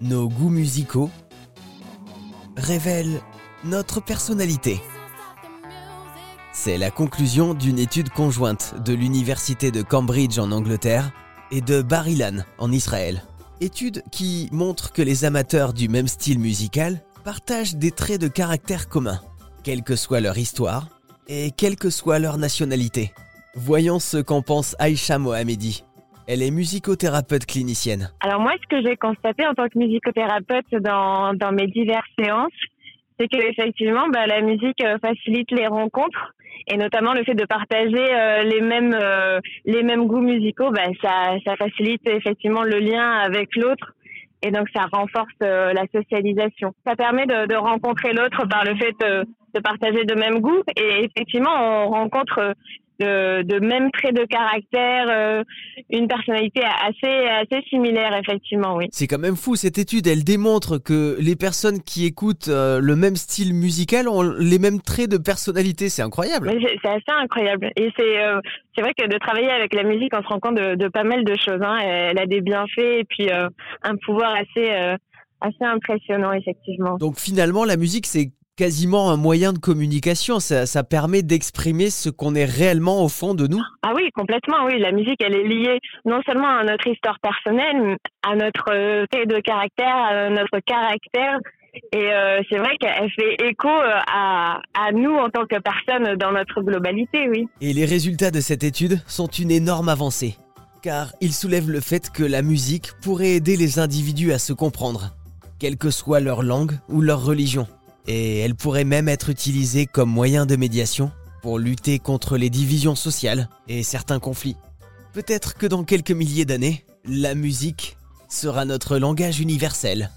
nos goûts musicaux révèlent notre personnalité. C'est la conclusion d'une étude conjointe de l'Université de Cambridge en Angleterre et de Bar-Ilan en Israël. Étude qui montre que les amateurs du même style musical partagent des traits de caractère communs, quelle que soit leur histoire et quelle que soit leur nationalité. Voyons ce qu'en pense Aïcha Mohamedi. Elle est musicothérapeute clinicienne. Alors moi, ce que j'ai constaté en tant que musicothérapeute dans, mes diverses séances, c'est que effectivement, bah, la musique euh, facilite les rencontres et notamment le fait de partager euh, les mêmes euh, les mêmes goûts musicaux, bah, ça, ça facilite effectivement le lien avec l'autre et donc ça renforce la socialisation. Ça permet de, de rencontrer l'autre par le fait de, de partager de mêmes goûts et effectivement on rencontre de, de mêmes traits de caractère, euh, une personnalité assez assez similaire effectivement, oui. C'est quand même fou cette étude. Elle démontre que les personnes qui écoutent euh, le même style musical ont les mêmes traits de personnalité. C'est incroyable. C'est assez incroyable. Et c'est euh, c'est vrai que de travailler avec la musique, on se rend compte de, de pas mal de choses. Hein. Elle a des bienfaits et puis un pouvoir assez assez impressionnant effectivement. Donc finalement, la musique c'est quasiment un moyen de communication. Ça, ça permet d'exprimer ce qu'on est réellement au fond de nous. Ah oui, complètement. Oui, la musique, elle est liée non seulement à notre histoire personnelle, à notre trait de caractère, à notre caractère. Et euh, c'est vrai qu'elle fait écho euh, à, à nous en tant que personnes dans notre globalité, oui. Et les résultats de cette étude sont une énorme avancée, car ils soulèvent le fait que la musique pourrait aider les individus à se comprendre, quelle que soit leur langue ou leur religion et elle pourrait même être utilisée comme moyen de médiation pour lutter contre les divisions sociales et certains conflits. Peut-être que dans quelques milliers d'années, la musique sera notre langage universel.